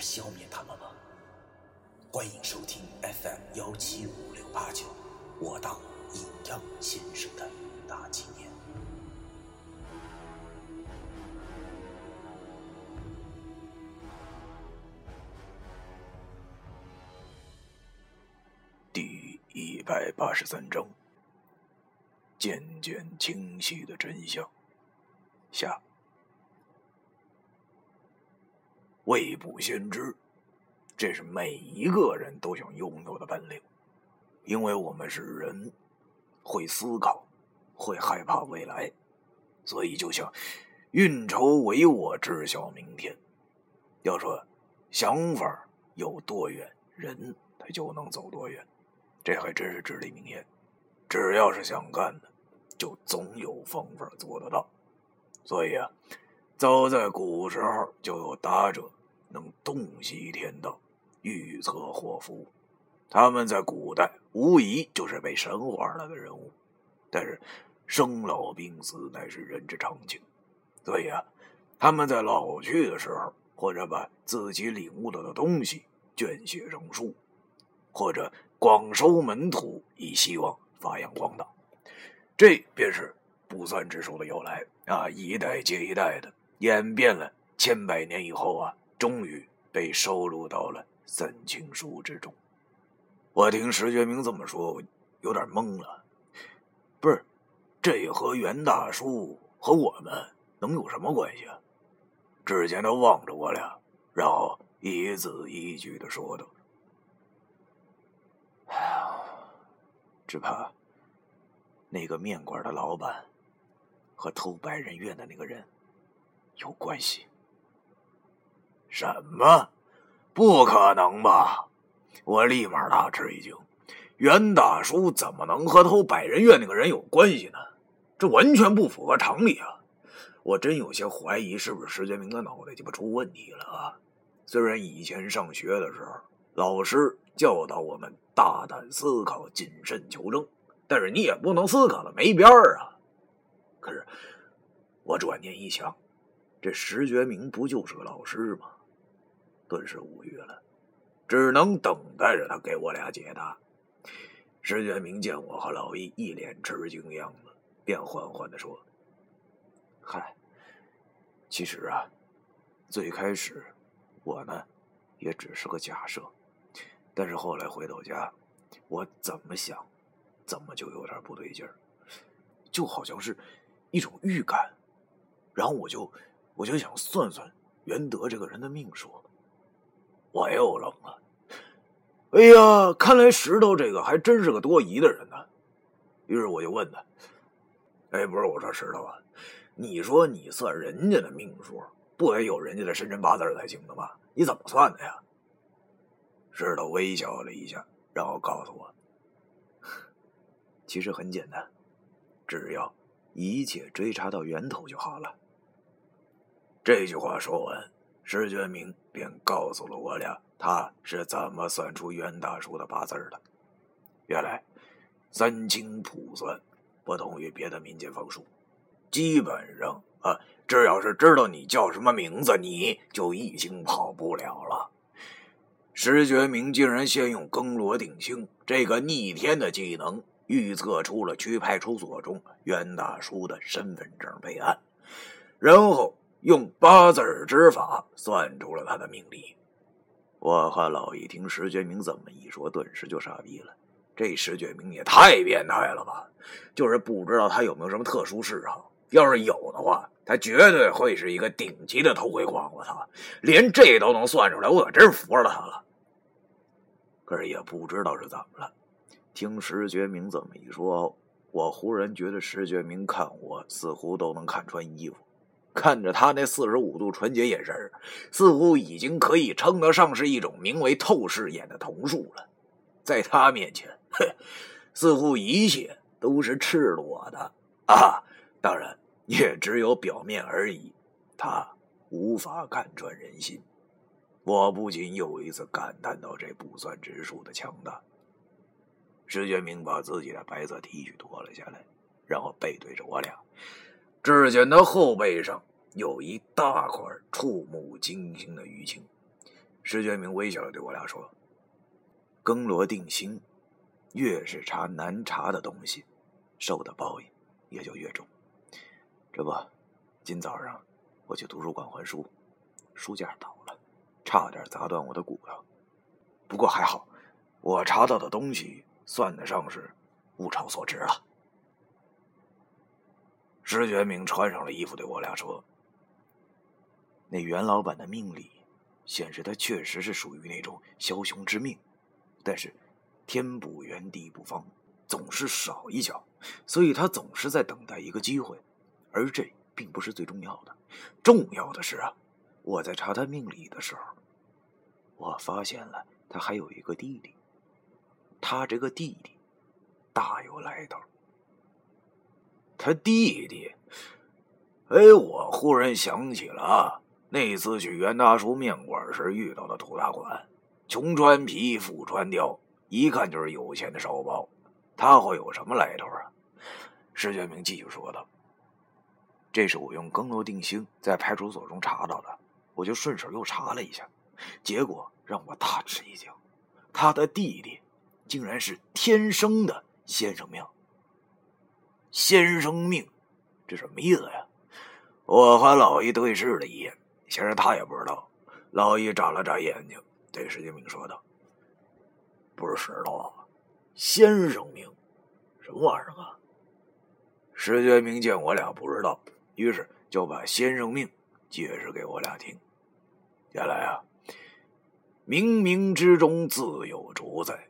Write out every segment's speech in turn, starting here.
消灭他们吗？欢迎收听 FM 幺七五六八九，我当阴阳先生的大纪念。第一百八十三章：渐渐清晰的真相。下。未卜先知，这是每一个人都想拥有的本领，因为我们是人，会思考，会害怕未来，所以就像运筹帷幄，知晓明天。要说想法有多远，人他就能走多远，这还真是至理名言。只要是想干的，就总有方法做得到。所以啊。早在古时候，就有达者能洞悉天道、预测祸福。他们在古代无疑就是被神化了的人物。但是，生老病死乃是人之常情，所以啊，他们在老去的时候，或者把自己领悟到的东西卷写成书，或者广收门徒，以希望发扬光大。这便是不算之术的由来啊！一代接一代的。演变了千百年以后啊，终于被收录到了三清书之中。我听石觉明这么说，有点懵了。不是，这和袁大叔和我们能有什么关系啊？只见他望着我俩，然后一字一句的说道：“哎呀，只怕那个面馆的老板和偷百人院的那个人。”有关系？什么？不可能吧！我立马大吃一惊。袁大叔怎么能和偷百人院那个人有关系呢？这完全不符合常理啊！我真有些怀疑，是不是石觉明的脑袋鸡巴出问题了啊？虽然以前上学的时候，老师教导我们大胆思考、谨慎求证，但是你也不能思考的没边儿啊！可是我转念一想。这石觉明不就是个老师吗？顿时无语了，只能等待着他给我俩解答。石觉明见我和老易一脸吃惊样子，便缓缓的说：“嗨，其实啊，最开始我呢也只是个假设，但是后来回到家，我怎么想，怎么就有点不对劲儿，就好像是一种预感，然后我就。”我就想算算袁德这个人的命数，我又愣了。哎呀，看来石头这个还真是个多疑的人呢。于是我就问他：“哎，不是，我说石头啊，你说你算人家的命数，不得有人家的生辰八字才行的吗？你怎么算的呀？”石头微笑了一下，然后告诉我：“其实很简单，只要一切追查到源头就好了。”这句话说完，石觉明便告诉了我俩他是怎么算出袁大叔的八字的。原来，三清卜算不同于别的民间方术，基本上啊，只要是知道你叫什么名字，你就已经跑不了了。石觉明竟然先用更罗定星这个逆天的技能，预测出了区派出所中袁大叔的身份证备案，然后。用八字之法算出了他的命理。我和老一听石觉明这么一说，顿时就傻逼了。这石觉明也太变态了吧！就是不知道他有没有什么特殊嗜好。要是有的话，他绝对会是一个顶级的偷窥狂。我操，连这都能算出来，我可真服了他了。可是也不知道是怎么了，听石觉明这么一说，我忽然觉得石觉明看我似乎都能看穿衣服。看着他那四十五度纯洁眼神似乎已经可以称得上是一种名为透视眼的瞳术了。在他面前，哼，似乎一切都是赤裸的啊！当然，也只有表面而已。他无法看穿人心。我不禁又一次感叹到这不算之数的强大。石觉明把自己的白色 T 恤脱了下来，然后背对着我俩。只见他后背上有一大块触目惊心的淤青。石觉明微笑着对我俩说：“更罗定心，越是查难查的东西，受的报应也就越重。这不，今早上我去图书馆还书，书架倒了，差点砸断我的骨头。不过还好，我查到的东西。”算得上是物超所值了。石觉明穿上了衣服，对我俩说：“那袁老板的命里显示他确实是属于那种枭雄之命，但是天不圆地不方，总是少一脚，所以他总是在等待一个机会。而这并不是最重要的，重要的是啊，我在查他命理的时候，我发现了他还有一个弟弟。”他这个弟弟大有来头。他弟弟，哎，我忽然想起了那次去袁大叔面馆时遇到的土大款，穷穿皮，富穿貂，一看就是有钱的烧包。他会有什么来头啊？石学明继续说道：“这是我用更楼定星在派出所中查到的，我就顺手又查了一下，结果让我大吃一惊，他的弟弟。”竟然是天生的先生命，先生命，这什么意思呀？我和老易对视了一眼，显然他也不知道。老易眨了眨眼睛，对石觉明说道：“不知道啊，先生命，什么玩意儿啊？”石觉明见我俩不知道，于是就把先生命解释给我俩听。原来啊，冥冥之中自有主宰。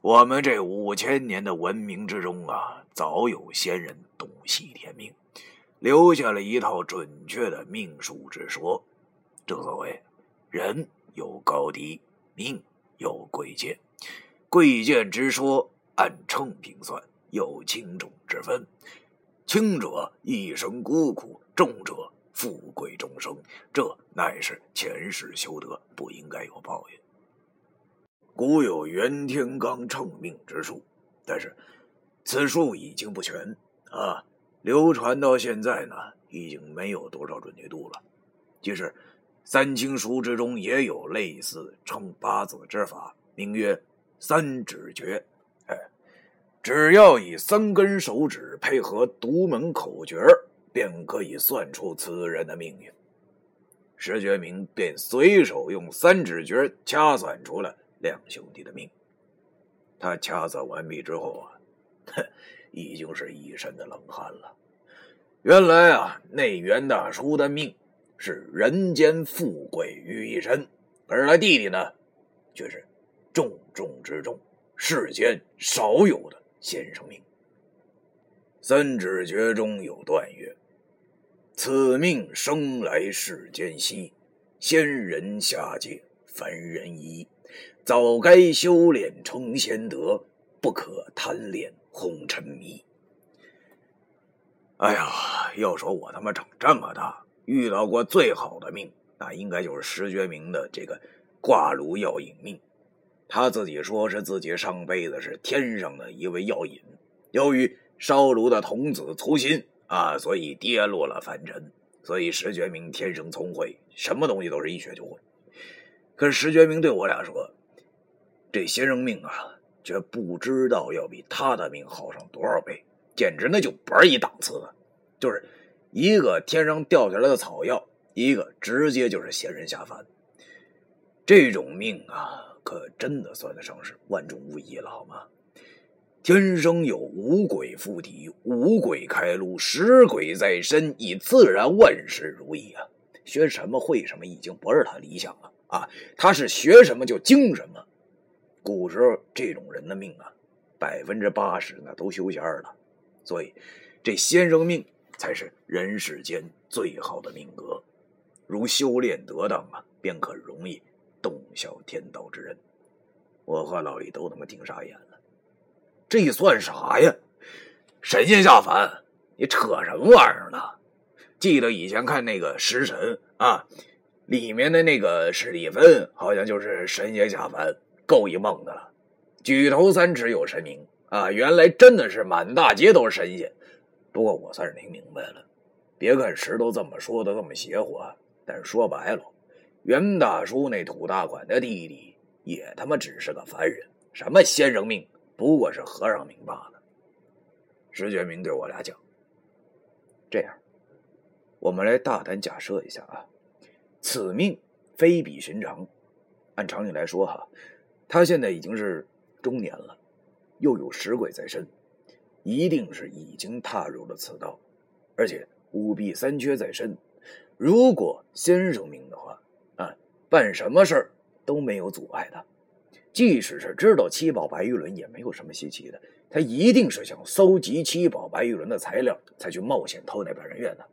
我们这五千年的文明之中啊，早有先人洞悉天命，留下了一套准确的命数之说。正所谓，人有高低，命有贵贱，贵贱之说按秤平算，有轻重之分。轻者一生孤苦，重者富贵终生。这乃是前世修德，不应该有报应。古有袁天罡称命之术，但是此术已经不全啊，流传到现在呢，已经没有多少准确度了。其实三清书之中也有类似称八字之法，名曰三指诀。哎，只要以三根手指配合独门口诀便可以算出此人的命运。石觉明便随手用三指诀掐算出了。两兄弟的命，他掐算完毕之后啊，哼，已经是一身的冷汗了。原来啊，那袁大叔的命是人间富贵于一身，而他弟弟呢，却是重中之重，世间少有的先生命。三指诀中有段曰：“此命生来世间稀，仙人下界，凡人疑。”早该修炼成仙德，不可贪恋红尘迷。哎呀，要说我他妈长这么大遇到过最好的命，那应该就是石觉明的这个挂炉药引命。他自己说是自己上辈子是天上的一位药引，由于烧炉的童子粗心啊，所以跌落了凡尘。所以石觉明天生聪慧，什么东西都是一学就会。可石觉明对我俩说。这先生命啊，却不知道要比他的命好上多少倍，简直那就不是一档次的。就是一个天上掉下来的草药，一个直接就是仙人下凡。这种命啊，可真的算得上是万中无一了，好吗？天生有五鬼附体，五鬼开路，十鬼在身，以自然万事如意啊。学什么会什么，已经不是他理想了啊，他是学什么就精什么。古时候这种人的命啊，百分之八十呢都修仙了，所以这先生命才是人世间最好的命格。如修炼得当啊，便可容易洞晓天道之人。我和老李都他妈听傻眼了，这算啥呀？神仙下凡，你扯什么玩意儿呢？记得以前看那个《食神》啊，里面的那个史蒂芬好像就是神仙下凡，够一梦的了。举头三尺有神明啊，原来真的是满大街都是神仙。不过我算是听明白了，别看石头这么说的这么邪乎，啊但是说白了，袁大叔那土大款的弟弟也他妈只是个凡人，什么先生命，不过是和尚命罢了。石觉明对我俩讲：“这样，我们来大胆假设一下啊，此命非比寻常。按常理来说，哈，他现在已经是中年了，又有食鬼在身。”一定是已经踏入了此道，而且五弊三缺在身。如果先生命的话，啊，办什么事儿都没有阻碍的。即使是知道七宝白玉轮，也没有什么稀奇的。他一定是想搜集七宝白玉轮的材料，才去冒险偷那百人院的。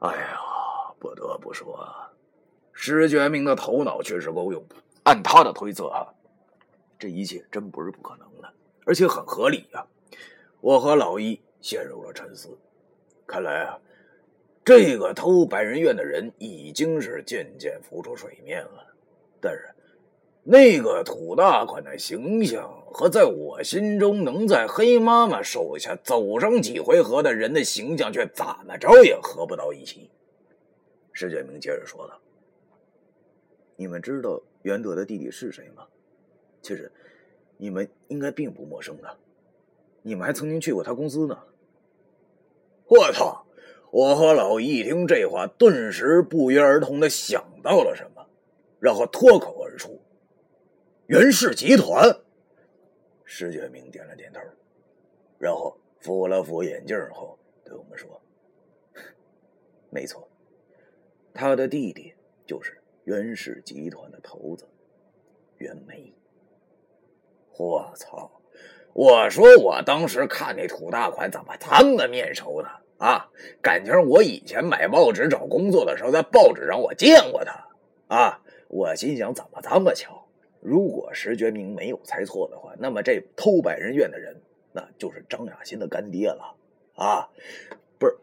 哎呀，不得不说，石觉明的头脑确实够用。按他的推测啊，这一切真不是不可能的。而且很合理呀！我和老一陷入了沉思。看来啊，这个偷百人院的人已经是渐渐浮出水面了。但是，那个土大款的形象和在我心中能在黑妈妈手下走上几回合的人的形象，却怎么着也合不到一起。石觉明接着说道：“你们知道袁德的弟弟是谁吗？其实……”你们应该并不陌生的，你们还曾经去过他公司呢。我操！我和老易一听这话，顿时不约而同的想到了什么，然后脱口而出：“袁氏集团。”石觉明点了点头，然后扶了扶眼镜后对我们说：“没错，他的弟弟就是袁氏集团的头子袁枚。”我操！我说我当时看那土大款怎么这么面熟呢？啊，感情我以前买报纸找工作的时候，在报纸上我见过他。啊，我心想怎么这么巧？如果石觉明没有猜错的话，那么这偷百人院的人，那就是张雅欣的干爹了。啊，不是，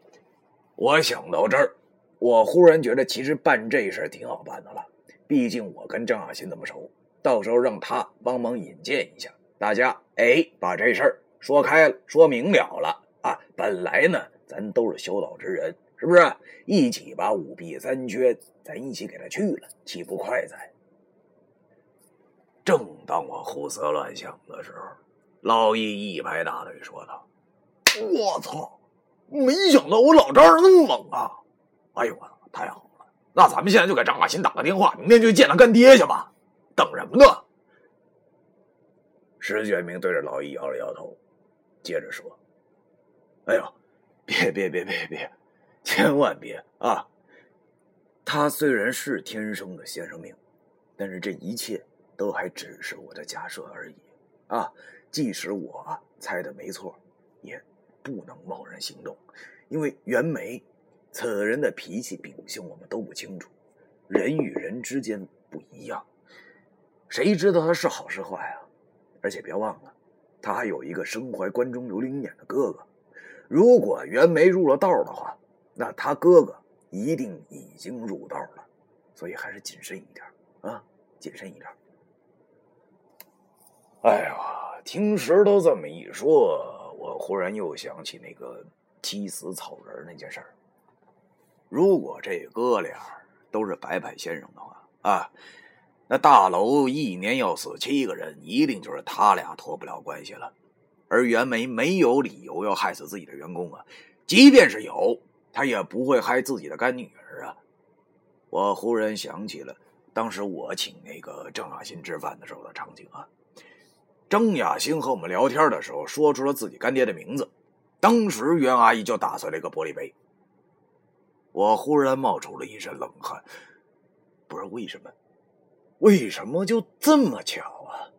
我想到这儿，我忽然觉得其实办这事挺好办的了。毕竟我跟张雅欣那么熟。到时候让他帮忙引荐一下大家，哎，把这事儿说开了，说明了了啊！本来呢，咱都是修道之人，是不是？一起把五弊三缺，咱一起给他去了，岂不快哉？正当我胡思乱想的时候，老易一拍大腿说道：“我操！没想到我老丈人那么猛啊！哎呦，太好了！那咱们现在就给张亚新打个电话，明天就见他干爹去吧。”等什么呢？石觉明对着老易摇了摇头，接着说：“哎呦，别别别别别，千万别啊！他虽然是天生的先生命，但是这一切都还只是我的假设而已啊！即使我猜的没错，也不能贸然行动，因为袁枚此人的脾气秉性我们都不清楚，人与人之间不一样。”谁知道他是好是坏啊？而且别忘了，他还有一个身怀关中留灵眼的哥哥。如果袁枚入了道的话，那他哥哥一定已经入道了。所以还是谨慎一点啊，谨慎一点。哎呀，听石头这么一说，我忽然又想起那个踢死草人那件事儿。如果这哥俩都是白派先生的话啊。那大楼一年要死七个人，一定就是他俩脱不了关系了。而袁枚没有理由要害死自己的员工啊，即便是有，他也不会害自己的干女儿啊。我忽然想起了当时我请那个郑雅欣吃饭的时候的场景啊。郑雅欣和我们聊天的时候说出了自己干爹的名字，当时袁阿姨就打碎了一个玻璃杯。我忽然冒出了一身冷汗，不是为什么。为什么就这么巧啊？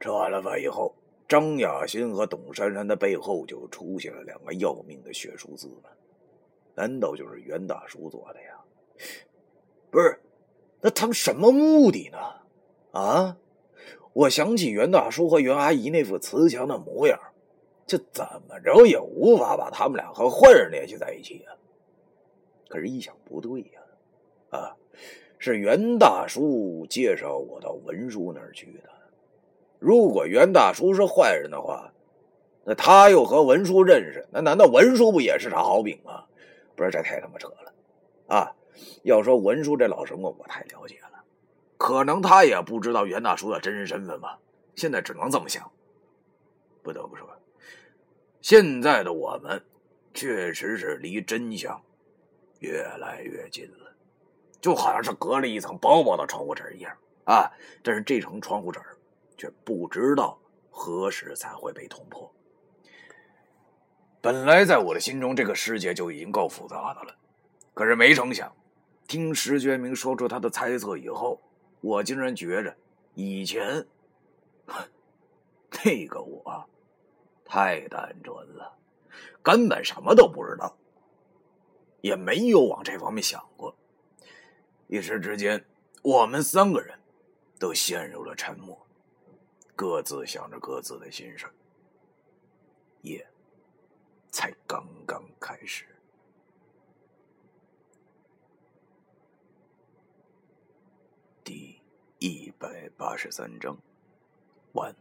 吃完了饭以后，张雅欣和董珊珊的背后就出现了两个要命的血数字了？难道就是袁大叔做的呀？不是，那他们什么目的呢？啊！我想起袁大叔和袁阿姨那副慈祥的模样，这怎么着也无法把他们俩和坏人联系在一起啊！可是，一想不对呀，啊，是袁大叔介绍我到文叔那儿去的。如果袁大叔是坏人的话，那他又和文叔认识，那难道文叔不也是他好饼吗？不是，这太他妈扯了啊！要说文叔这老神棍，我太了解了，可能他也不知道袁大叔的真实身份吧。现在只能这么想。不得不说，现在的我们确实是离真相越来越近了，就好像是隔了一层薄薄的窗户纸一样啊！但是这层窗户纸。却不知道何时才会被捅破。本来在我的心中，这个世界就已经够复杂的了，可是没成想，听石觉明说出他的猜测以后，我竟然觉着以前那个我太单纯了，根本什么都不知道，也没有往这方面想过。一时之间，我们三个人都陷入了沉默。各自想着各自的心事，夜才刚刚开始。第一百八十三章完。